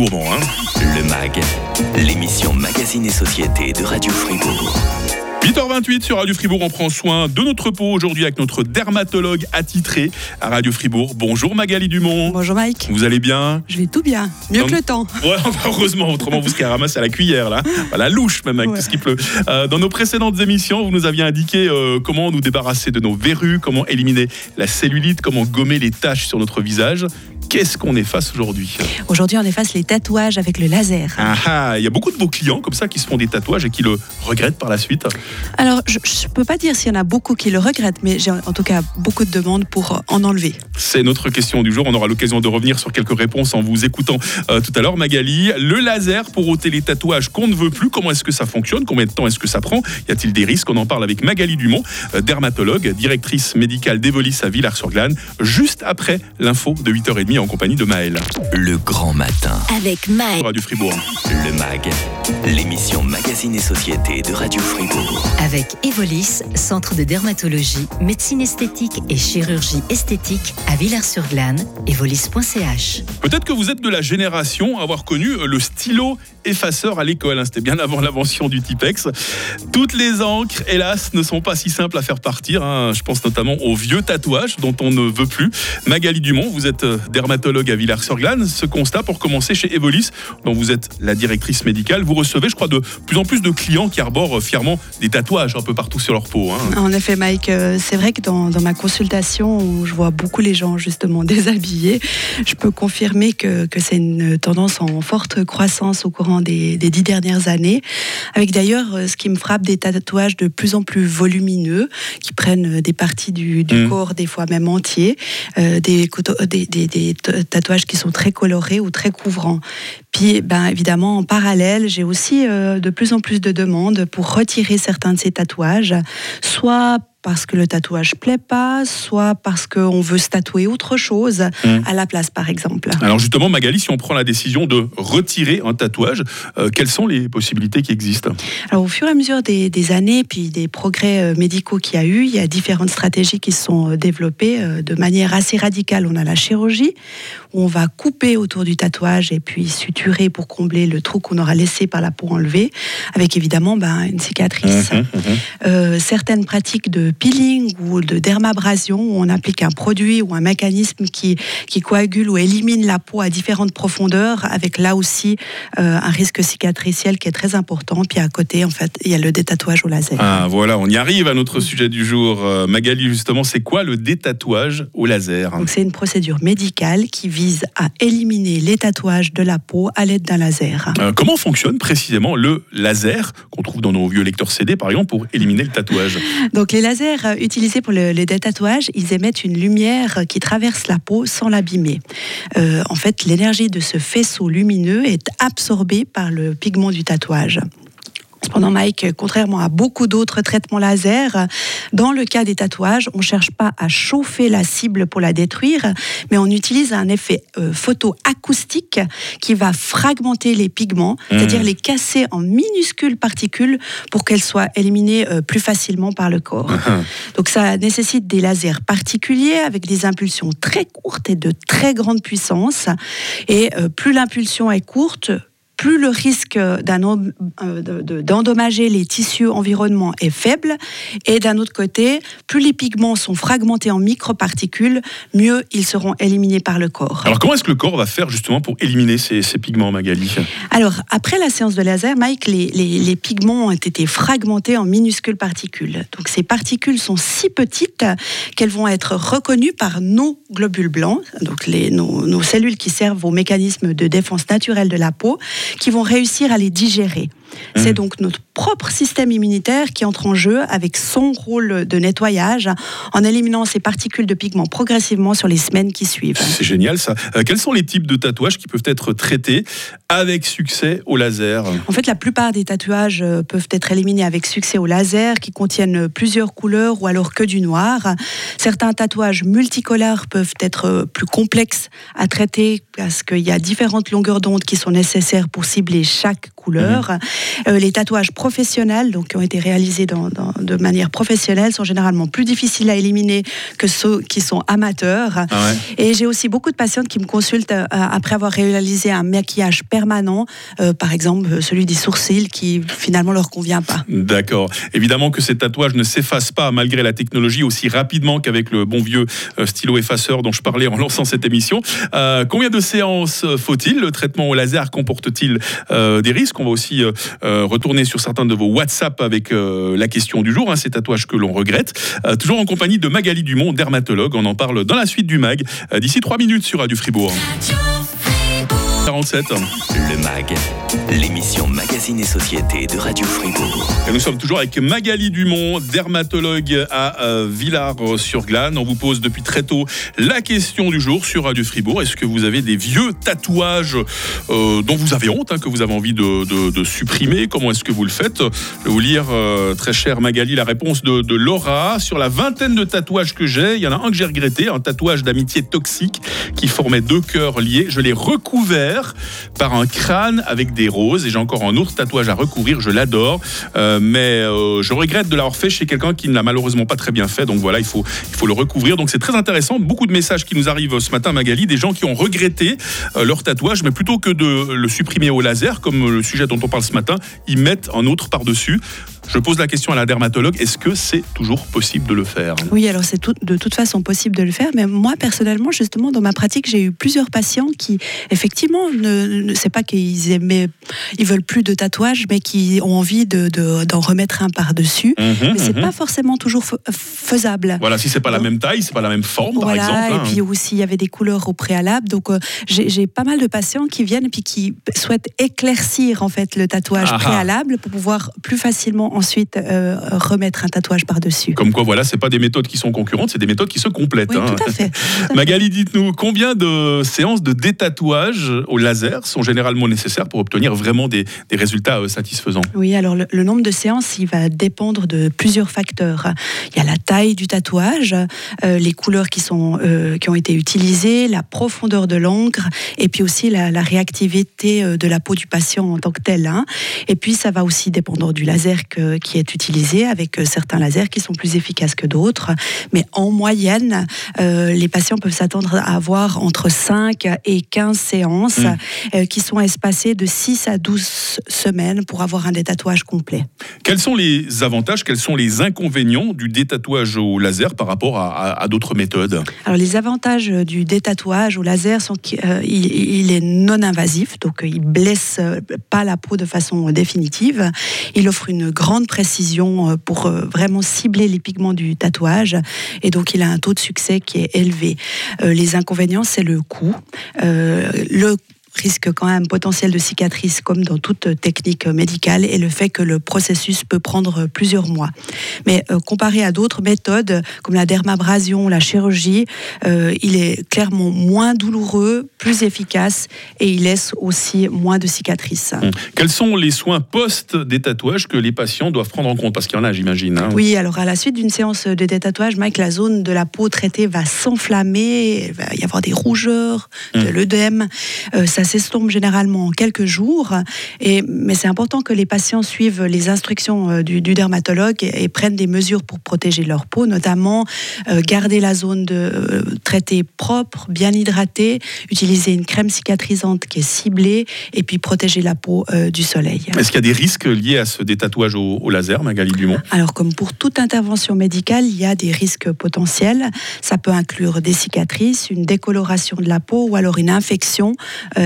Bourbon, hein. Le MAG, l'émission Magazine et Société de Radio Fribourg. 8h28 sur Radio Fribourg, on prend soin de notre peau aujourd'hui avec notre dermatologue attitré à Radio Fribourg. Bonjour Magali Dumont. Bonjour Mike. Vous allez bien? Je vais tout bien, mieux Donc- que le temps. Ouais, enfin, heureusement, autrement vous serez ramassé à la cuillère là, à la louche même avec Ouais. tout ce qui pleut. Euh, dans nos précédentes émissions, vous nous aviez indiqué euh, comment nous débarrasser de nos verrues, comment éliminer la cellulite, comment gommer les taches sur notre visage. Qu'est-ce qu'on efface aujourd'hui Aujourd'hui, on efface les tatouages avec le laser. Ah ah, il y a beaucoup de vos clients comme ça qui se font des tatouages et qui le regrettent par la suite. Alors, je ne peux pas dire s'il y en a beaucoup qui le regrettent, mais j'ai en tout cas beaucoup de demandes pour euh, en enlever. C'est notre question du jour. On aura l'occasion de revenir sur quelques réponses en vous écoutant euh, tout à l'heure, Magali. Le laser pour ôter les tatouages qu'on ne veut plus, comment est-ce que ça fonctionne? Combien de temps est-ce que ça prend? Y a-t-il des risques? On en parle avec Magali Dumont, euh, dermatologue, directrice médicale d'Evolis à Villars-sur-Glane, juste après l'info de 8h30 en compagnie de Maël. Le grand matin. Avec Mike. Radio Fribourg. Le MAG, l'émission Magazine et Société de Radio Fribourg. Avec Evolis, centre de dermatologie, médecine esthétique et chirurgie esthétique à Villars-sur-Glane, evolis.ch. Peut-être que vous êtes de la génération à avoir connu euh, le stylo effaceur à l'école. hein. C'était bien avant l'invention du Tipex. Toutes les encres, hélas, ne sont pas si simples à faire partir. hein. Je pense notamment aux vieux tatouages dont on ne veut plus. Magali Dumont, vous êtes euh, dermatologue à Villars-sur-Glane. Ce constat, pour commencer chez Evolis, dont vous êtes la directrice médicale, vous recevez, je crois, de plus en plus de clients qui arborent fièrement des tatouages un peu partout sur leur peau. hein. En effet, Mike, euh, c'est vrai que dans, dans ma consultation, où je vois beaucoup les gens justement déshabillés, je peux confirmer que, que c'est une tendance en forte croissance au courant des, des dix dernières années. Avec d'ailleurs, euh, ce qui me frappe, des tatouages de plus en plus volumineux, qui prennent des parties du, du Mm. corps, des fois même entiers, euh, des, des, des- tatouages qui sont très colorés ou très couvrants. Puis, ben, évidemment, en parallèle, j'ai aussi euh, de plus en plus de demandes pour retirer certains de ces tatouages, soit parce que le tatouage plaît pas, soit parce qu'on veut se tatouer autre chose Mm. à la place, par exemple. Alors justement, Magali, si on prend la décision de retirer un tatouage, euh, quelles sont les possibilités qui existent? Alors, au fur et à mesure des, des années, puis des progrès euh, médicaux qu'il y a eu, il y a différentes stratégies qui se sont euh, développées de manière assez radicale. On a la chirurgie, où on va couper autour du tatouage et puis suturer pour combler le trou qu'on aura laissé par la peau enlevée, avec évidemment ben, une cicatrice. Mhm, mhm. Euh, certaines pratiques de peeling ou de dermabrasion où on applique un produit ou un mécanisme qui, qui coagule ou élimine la peau à différentes profondeurs avec là aussi euh, un risque cicatriciel qui est très important. Puis à côté, en fait, il y a le détatouage au laser. Ah voilà, on y arrive à notre sujet du jour. Euh, Magali, justement, c'est quoi le détatouage au laser? Donc c'est une procédure médicale qui vise à éliminer les tatouages de la peau à l'aide d'un laser. Euh, Comment fonctionne précisément le laser qu'on trouve dans nos vieux lecteurs CD, par exemple, pour éliminer le tatouage? Donc les lasers euh, utilisés pour le, le détatouage, ils émettent une lumière qui traverse la peau sans l'abîmer. Euh, en fait, l'énergie de ce faisceau lumineux est absorbée par le pigment du tatouage. Cependant, Mike, contrairement à beaucoup d'autres traitements laser, dans le cas des tatouages, on ne cherche pas à chauffer la cible pour la détruire, mais on utilise un effet euh, photoacoustique qui va fragmenter les pigments, c'est-à-dire les casser en minuscules particules pour qu'elles soient éliminées euh, plus facilement par le corps. Donc ça nécessite des lasers particuliers avec des impulsions très courtes et de très grande puissance. Et euh, plus l'impulsion est courte, plus le risque euh, de- de- d'endommager les tissus environnement est faible. Et d'un autre côté, plus les pigments sont fragmentés en microparticules, mieux ils seront éliminés par le corps. Alors comment est-ce que le corps va faire justement pour éliminer ces, ces pigments, Magali? Alors, après la séance de laser, Mike, les, les- les pigments ont été fragmentés en minuscules particules. Donc, ces particules sont si petites qu'elles vont être reconnues par nos globules blancs, donc les, nos, nos cellules qui servent au mécanisme de défense naturelle de la peau, qui vont réussir à les digérer. C'est donc notre propre système immunitaire qui entre en jeu avec son rôle de nettoyage en éliminant ces particules de pigments progressivement sur les semaines qui suivent. C'est génial ça. Euh, quels sont les types de tatouages qui peuvent être traités avec succès au laser? En fait, la plupart des tatouages euh, peuvent être éliminés avec succès au laser, qui contiennent plusieurs couleurs ou alors que du noir. Certains tatouages multicolores peuvent être euh, plus complexes à traiter parce qu'il y a différentes longueurs d'onde qui sont nécessaires pour cibler chaque couleur. Euh, les tatouages professionnels, donc qui ont été réalisés de manière professionnelle, sont généralement plus difficiles à éliminer que ceux qui sont amateurs. Ah Et j'ai aussi beaucoup de patientes qui me consultent après avoir réalisé un maquillage permanent, par exemple celui des sourcils, qui finalement leur convient pas. D'accord. Évidemment que ces tatouages ne s'effacent pas malgré la technologie aussi rapidement qu'avec le bon vieux stylo effaceur dont je parlais en lançant cette émission. combien de séances faut-il? Le traitement au laser comporte-t-il euh, des risques? On va aussi euh, euh, retourner sur certains de vos WhatsApp avec la question du jour, hein, ces tatouages que l'on regrette. toujours en compagnie de Magali Dumont, dermatologue. On en parle dans la suite du MAG d'ici trois minutes sur Radio Fribourg. 47. Le MAG, l'émission Magazine et Société de Radio Fribourg. Et nous sommes toujours avec Magali Dumont, dermatologue à euh, Villars-sur-Glane. On vous pose depuis très tôt la question du jour sur Radio Fribourg. Est-ce que vous avez des vieux tatouages euh, dont vous avez honte, hein, que vous avez envie de, supprimer? Comment est-ce que vous le faites? Je vais vous lire, euh, très cher Magali, la réponse de Laura. Sur la vingtaine de tatouages que j'ai, il y en a un que j'ai regretté, un tatouage d'amitié toxique qui formait deux cœurs liés. Je l'ai recouvert par un crâne avec des roses. Et j'ai encore un autre tatouage à recouvrir, je l'adore. Euh, mais euh, je regrette de l'avoir fait chez quelqu'un qui ne l'a malheureusement pas très bien fait. Donc voilà, il faut, il faut le recouvrir. Donc c'est très intéressant. Beaucoup de messages qui nous arrivent ce matin, Magali, des gens qui ont regretté euh, leur tatouage, mais plutôt que de le supprimer au laser, comme le sujet dont on parle ce matin, ils mettent un autre par-dessus. Je pose la question à la dermatologue, est-ce que c'est toujours possible de le faire? Oui, alors c'est de toute façon possible de le faire, mais moi personnellement, justement, dans ma pratique, j'ai eu plusieurs patients qui, effectivement, ne, ne c'est pas qu'ils aimaient, ils veulent plus de tatouages, mais qui ont envie d'en de, remettre un par-dessus. Mhm, mais c'est mhm. pas forcément toujours faisable. Voilà, si c'est pas la même taille, c'est pas la même forme, par exemple. Et hein. puis aussi, il y avait des couleurs au préalable. Donc, euh, j'ai pas mal de patients qui viennent et puis qui souhaitent éclaircir en fait le tatouage préalable pour pouvoir plus facilement ensuite euh, remettre un tatouage par-dessus. Comme quoi, voilà, c'est pas des méthodes qui sont concurrentes, c'est des méthodes qui se complètent. Oui, hein. tout à fait. Magali, dites-nous, combien de séances de détatouage au laser sont généralement nécessaires pour obtenir vraiment des, résultats euh, satisfaisants? Oui, alors le, nombre de séances, il va dépendre de plusieurs facteurs. Il y a la taille du tatouage, euh, les couleurs qui, sont, qui ont été utilisées, la profondeur de l'encre, et puis aussi la, réactivité de la peau du patient en tant que tel. Hein. Et puis, ça va aussi dépendre du laser que qui est utilisé avec euh, certains lasers qui sont plus efficaces que d'autres. Mais en moyenne, euh, les patients peuvent s'attendre à avoir entre 5 et 15 séances mmh. euh, qui sont espacées de 6 à 12 semaines pour avoir un détatouage complet. Quels sont les avantages, quels sont les inconvénients du détatouage au laser par rapport à, d'autres méthodes? Alors les avantages du détatouage au laser sont qu'il il est non invasif, donc il blesse pas la peau de façon définitive. Il offre une grande précision euh, pour euh, vraiment cibler les pigments du tatouage. Et donc, il a un taux de succès qui est élevé. Euh, les inconvénients, c'est le coût. le risque quand même potentiel de cicatrice comme dans toute technique médicale et le fait que le processus peut prendre plusieurs mois. Mais euh, comparé à d'autres méthodes comme la dermabrasion, la chirurgie, euh, il est clairement moins douloureux, plus efficace et il laisse aussi moins de cicatrices. Hum. Quels sont les soins post des tatouages que les patients doivent prendre en compte? Parce qu'il y en a, j'imagine. Hein. Oui, alors à la suite d'une séance de détatouage, Mike, la zone de la peau traitée va s'enflammer, il va y avoir des rougeurs, de hum. l'œdème. Euh, ça s'estompe généralement en quelques jours. Et, mais c'est important que les patients suivent les instructions euh, du, dermatologue et, prennent des mesures pour protéger leur peau, notamment euh, garder la zone de euh, traitée propre, bien hydratée, utiliser une crème cicatrisante qui est ciblée et puis protéger la peau du soleil. Est-ce qu'il y a des risques liés à ce détatouage au, au laser, Magali Dumont? Alors, comme pour toute intervention médicale, il y a des risques potentiels. Ça peut inclure des cicatrices, une décoloration de la peau ou alors une infection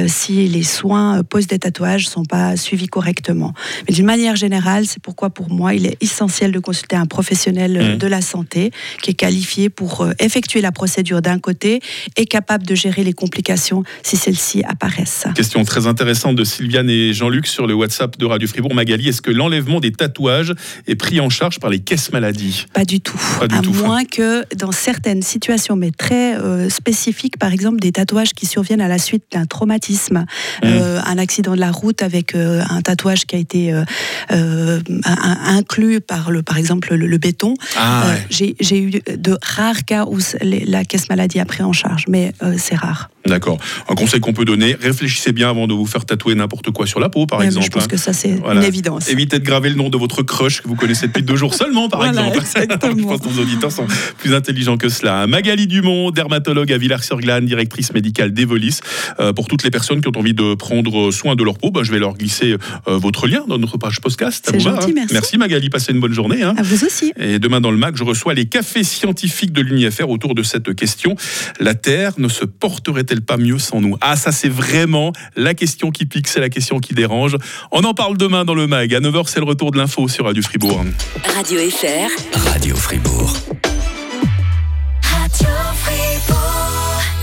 si les soins post-détatouage ne sont pas suivis correctement. Mais d'une manière générale, c'est pourquoi pour moi, il est essentiel de consulter un professionnel mmh. de la santé qui est qualifié pour euh, effectuer la procédure d'un côté et capable de gérer les complications si celles-ci apparaissent. Question très intéressante de Sylviane et Jean-Luc sur le WhatsApp de Radio Fribourg. Magali, est-ce que l'enlèvement des tatouages est pris en charge par les caisses maladies? Pas du tout. à moins que dans certaines situations, mais très euh, spécifiques, par exemple des tatouages qui surviennent à la suite d'un traumatisme Mmh. Euh, un accident de la route avec euh, un tatouage qui a été euh, inclus par, le, par exemple, le, béton. Ah, J'ai eu de rares cas où la caisse maladie a pris en charge, mais c'est rare. D'accord. Un conseil qu'on peut donner, réfléchissez bien avant de vous faire tatouer n'importe quoi sur la peau, par Ouais, exemple. je pense hein. que ça, c'est Voilà. une évidence. Évitez de graver le nom de votre crush que vous connaissez depuis deux jours seulement, par Voilà, exemple. Je pense que nos auditeurs sont plus intelligents que cela. Magali Dumont, dermatologue à Villars-sur-Glane, directrice médicale d'Evolis. Euh, pour toutes les personnes qui ont envie de prendre soin de leur peau, bah, je vais leur glisser euh, votre lien dans notre page podcast. C'est va, gentil, hein merci. Magali, passez une bonne journée. hein. À vous aussi. Et demain dans le MAC, je reçois les cafés scientifiques de l'UNIFR autour de cette question. La Terre ne se porterait-elle pas mieux sans nous Ah, ça c'est vraiment la question qui pique, c'est la question qui dérange. On en parle demain dans le MAG. À 9h, c'est le retour de l'info sur Radio Fribourg. Radio FR. Radio Fribourg.